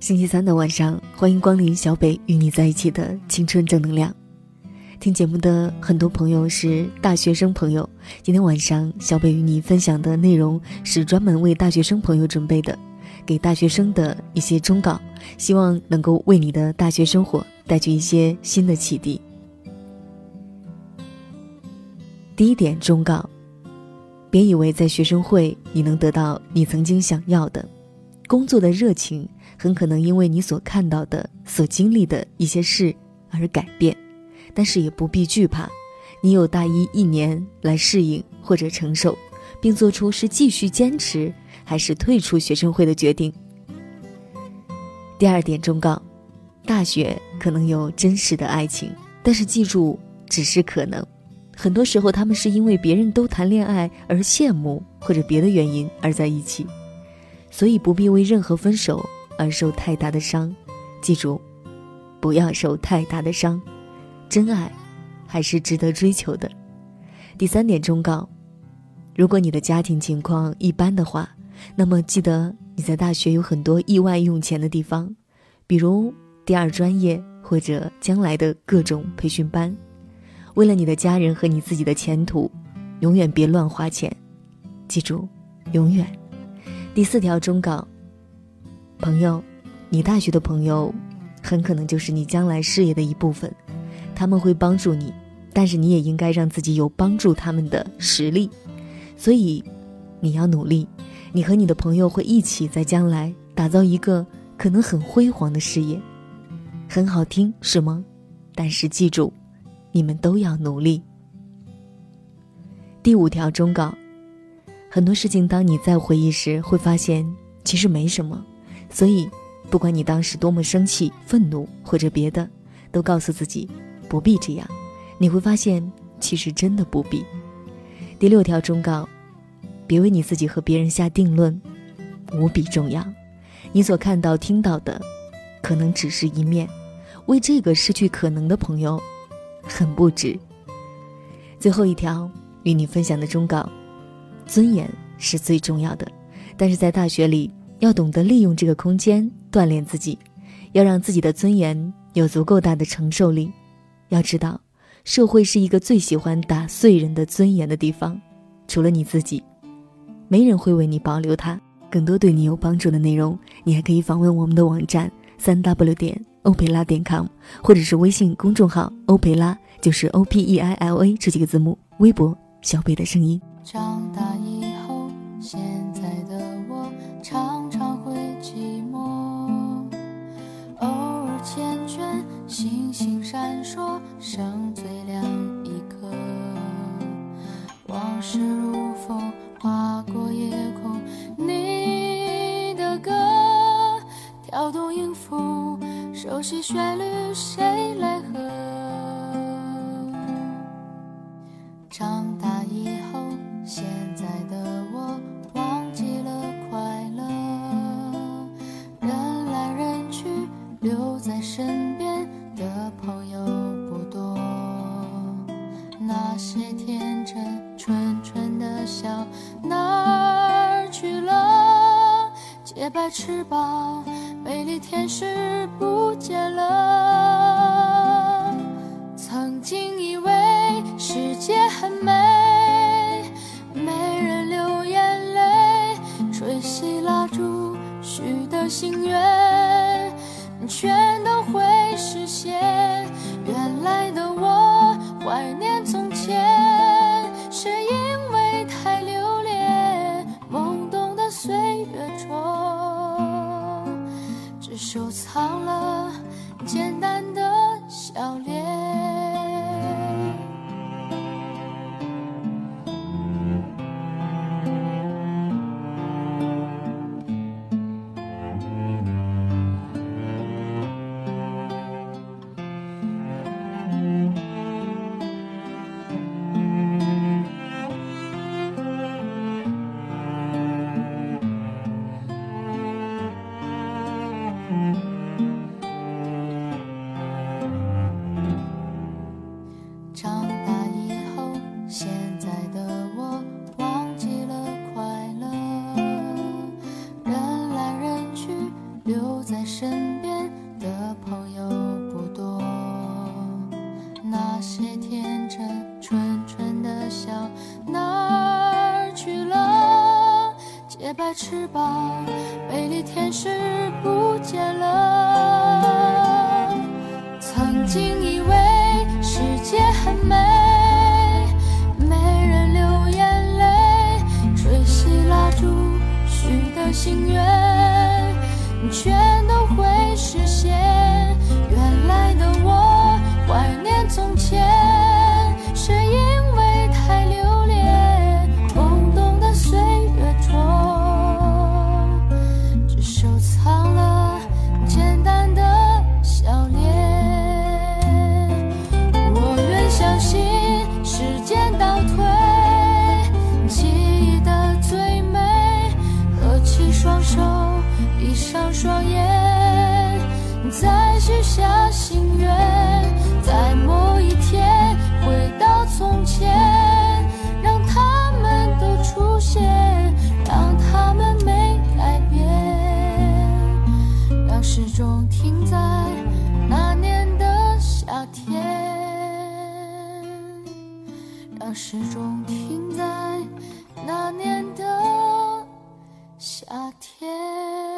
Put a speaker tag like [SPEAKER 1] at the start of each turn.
[SPEAKER 1] 星期三的晚上，欢迎光临小北与你在一起的青春正能量。听节目的很多朋友是大学生朋友，今天晚上小北与你分享的内容是专门为大学生朋友准备的，给大学生的一些忠告，希望能够为你的大学生活带去一些新的启迪。第一点忠告：别以为在学生会你能得到你曾经想要的，工作的热情。很可能因为你所看到的、所经历的一些事而改变，但是也不必惧怕，你有大一一年来适应或者承受，并做出是继续坚持还是退出学生会的决定。第二点忠告：大学可能有真实的爱情，但是记住，只是可能，很多时候他们是因为别人都谈恋爱而羡慕，或者别的原因而在一起，所以不必为任何分手。而受太大的伤，记住，不要受太大的伤，真爱还是值得追求的。第三点忠告：如果你的家庭情况一般的话，那么记得你在大学有很多意外用钱的地方，比如第二专业或者将来的各种培训班。为了你的家人和你自己的前途，永远别乱花钱，记住，永远。第四条忠告。朋友，你大学的朋友，很可能就是你将来事业的一部分，他们会帮助你，但是你也应该让自己有帮助他们的实力，所以，你要努力，你和你的朋友会一起在将来打造一个可能很辉煌的事业，很好听是吗？但是记住，你们都要努力。第五条忠告，很多事情当你在回忆时，会发现其实没什么。所以，不管你当时多么生气、愤怒或者别的，都告诉自己不必这样。你会发现，其实真的不必。第六条忠告：别为你自己和别人下定论，无比重要。你所看到、听到的，可能只是一面。为这个失去可能的朋友，很不值。最后一条与你分享的忠告：尊严是最重要的，但是在大学里。要懂得利用这个空间锻炼自己，要让自己的尊严有足够大的承受力。要知道，社会是一个最喜欢打碎人的尊严的地方，除了你自己，没人会为你保留它。更多对你有帮助的内容，你还可以访问我们的网站三 w 点欧培拉点 com，或者是微信公众号欧培拉，就是 O P E I L A 这几个字母。微博小贝的声音。
[SPEAKER 2] 长大星星闪烁，剩最亮一颗。往事如风，划过夜空。你的歌，跳动音符，熟悉旋律，谁来和？白翅膀，美丽天使不见了。笑脸。在身边的朋友不多，那些天真纯纯的笑哪儿去了？洁白翅膀，美丽天使不见了。曾经以为世界很美，停在那年的夏天，让时钟停在那年的夏天。